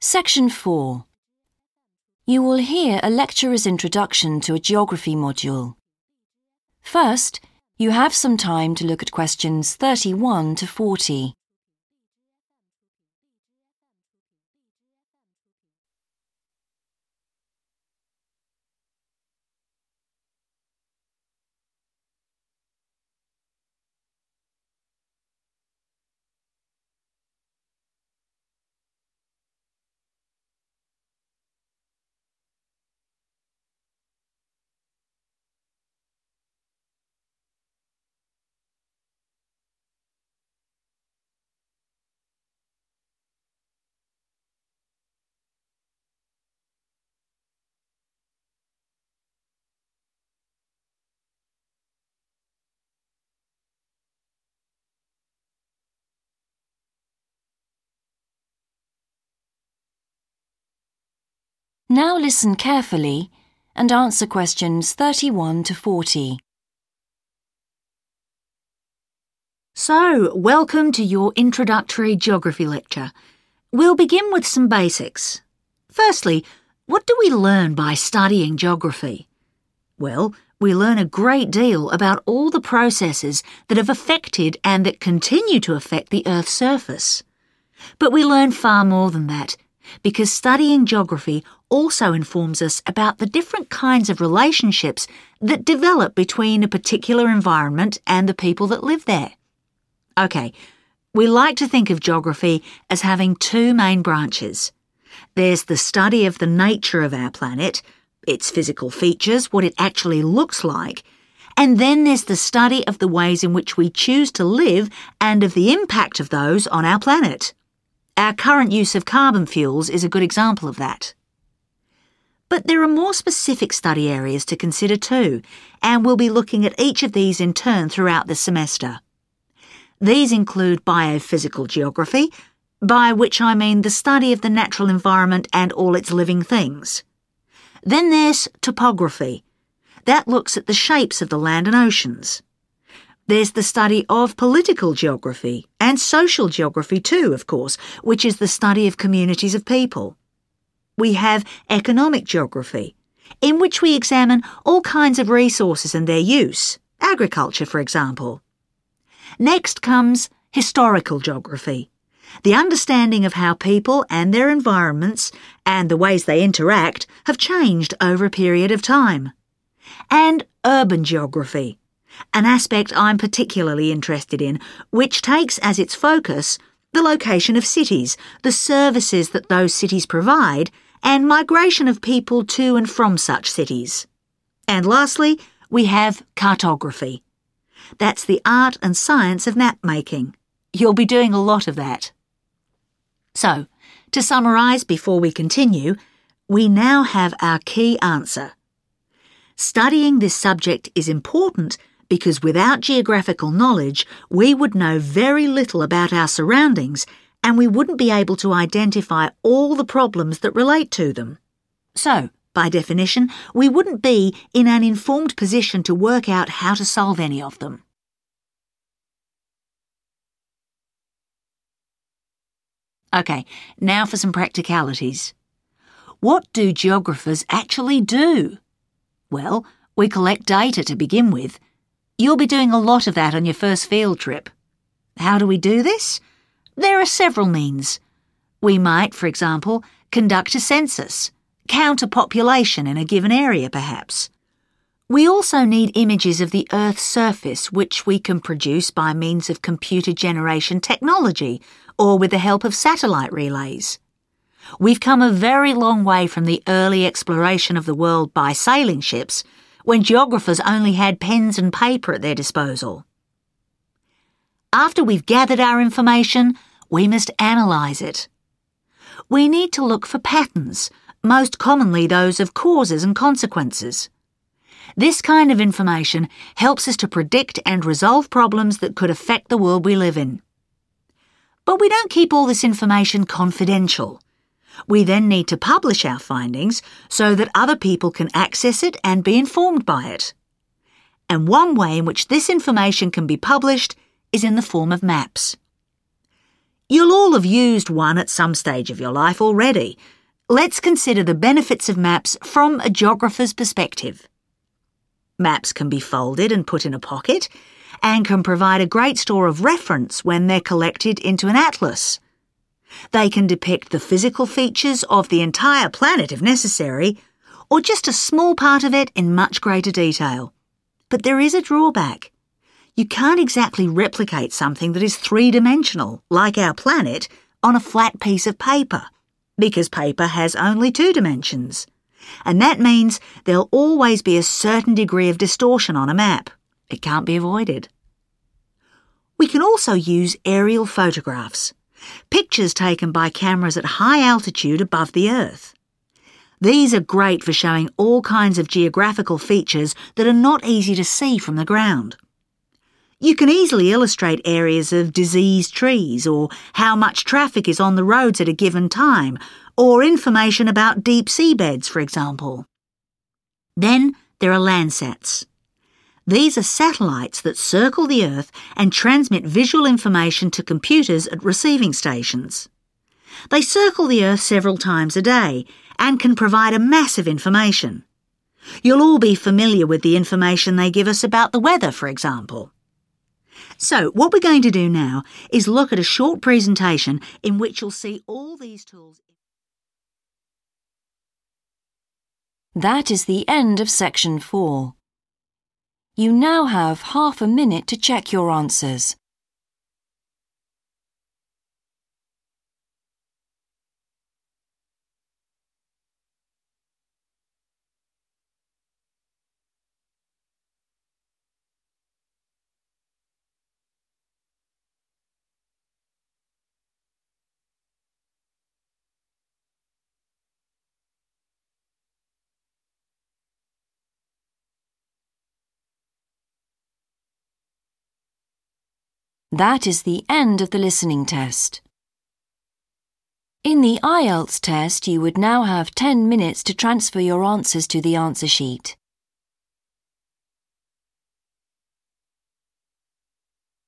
Section 4. You will hear a lecturer's introduction to a geography module. First, you have some time to look at questions 31 to 40. Now listen carefully and answer questions 31 to 40. So, welcome to your introductory geography lecture. We'll begin with some basics. Firstly, what do we learn by studying geography? Well, we learn a great deal about all the processes that have affected and that continue to affect the Earth's surface. But we learn far more than that because studying geography also informs us about the different kinds of relationships that develop between a particular environment and the people that live there. OK, we like to think of geography as having two main branches. There's the study of the nature of our planet, its physical features, what it actually looks like, and then there's the study of the ways in which we choose to live and of the impact of those on our planet. Our current use of carbon fuels is a good example of that. But there are more specific study areas to consider too, and we'll be looking at each of these in turn throughout the semester. These include biophysical geography, by which I mean the study of the natural environment and all its living things. Then there's topography. That looks at the shapes of the land and oceans. There's the study of political geography and social geography too, of course, which is the study of communities of people. We have economic geography, in which we examine all kinds of resources and their use, agriculture, for example. Next comes historical geography, the understanding of how people and their environments and the ways they interact have changed over a period of time. And urban geography, an aspect I'm particularly interested in, which takes as its focus the location of cities, the services that those cities provide, and migration of people to and from such cities. And lastly, we have cartography. That's the art and science of map making. You'll be doing a lot of that. So, to summarise before we continue, we now have our key answer. Studying this subject is important because without geographical knowledge, we would know very little about our surroundings and we wouldn't be able to identify all the problems that relate to them. So, by definition, we wouldn't be in an informed position to work out how to solve any of them. OK, now for some practicalities. What do geographers actually do? Well, we collect data to begin with, You'll be doing a lot of that on your first field trip. How do we do this? There are several means. We might, for example, conduct a census, count a population in a given area perhaps. We also need images of the Earth's surface which we can produce by means of computer generation technology or with the help of satellite relays. We've come a very long way from the early exploration of the world by sailing ships when geographers only had pens and paper at their disposal. After we've gathered our information, we must analyse it. We need to look for patterns, most commonly those of causes and consequences. This kind of information helps us to predict and resolve problems that could affect the world we live in. But we don't keep all this information confidential. We then need to publish our findings so that other people can access it and be informed by it. And one way in which this information can be published is in the form of maps. You'll all have used one at some stage of your life already. Let's consider the benefits of maps from a geographer's perspective. Maps can be folded and put in a pocket and can provide a great store of reference when they're collected into an atlas. They can depict the physical features of the entire planet if necessary, or just a small part of it in much greater detail. But there is a drawback. You can't exactly replicate something that is three dimensional, like our planet, on a flat piece of paper, because paper has only two dimensions. And that means there'll always be a certain degree of distortion on a map. It can't be avoided. We can also use aerial photographs, pictures taken by cameras at high altitude above the Earth. These are great for showing all kinds of geographical features that are not easy to see from the ground. You can easily illustrate areas of diseased trees or how much traffic is on the roads at a given time or information about deep seabeds, for example. Then there are Landsats. These are satellites that circle the Earth and transmit visual information to computers at receiving stations. They circle the Earth several times a day and can provide a massive information. You'll all be familiar with the information they give us about the weather, for example. So, what we're going to do now is look at a short presentation in which you'll see all these tools. That is the end of section 4. You now have half a minute to check your answers. That is the end of the listening test. In the IELTS test, you would now have 10 minutes to transfer your answers to the answer sheet.